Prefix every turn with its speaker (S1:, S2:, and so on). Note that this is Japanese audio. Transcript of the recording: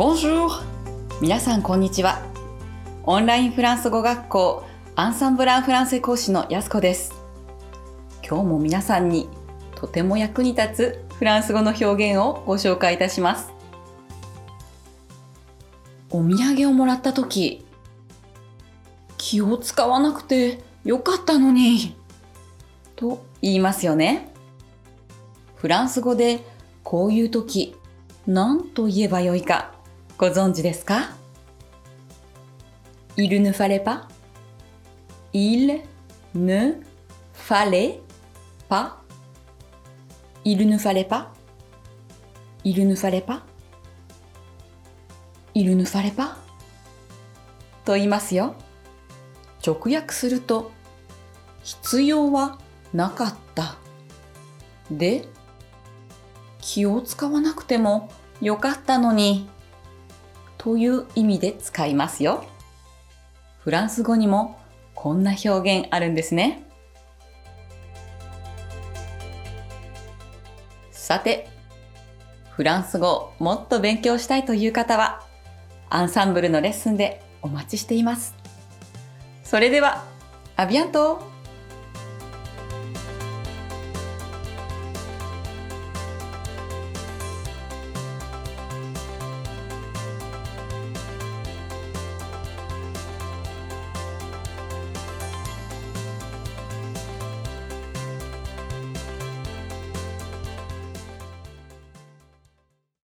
S1: Bonjour! 皆さんこんにちは。オンラインフランス語学校アンサンブランフランセ講師のやすこです。今日も皆さんにとても役に立つフランス語の表現をご紹介いたします。お土産をもらった時、気を使わなくてよかったのに、と言いますよね。フランス語でこういう時、何と言えばよいかご存知ですか Il ne fallait pas Il ne fallait pas Il ne fallait pas Il ne fallait pas Il ne fallait pas と言いますよ。直訳すると、必要はなかった。で、気を使わなくてもよかったのに、という意味で使いますよ。フランス語にもこんな表現あるんですね。さて、フランス語をもっと勉強したいという方は、アンサンブルのレッスンでお待ちしています。それでは、アビアント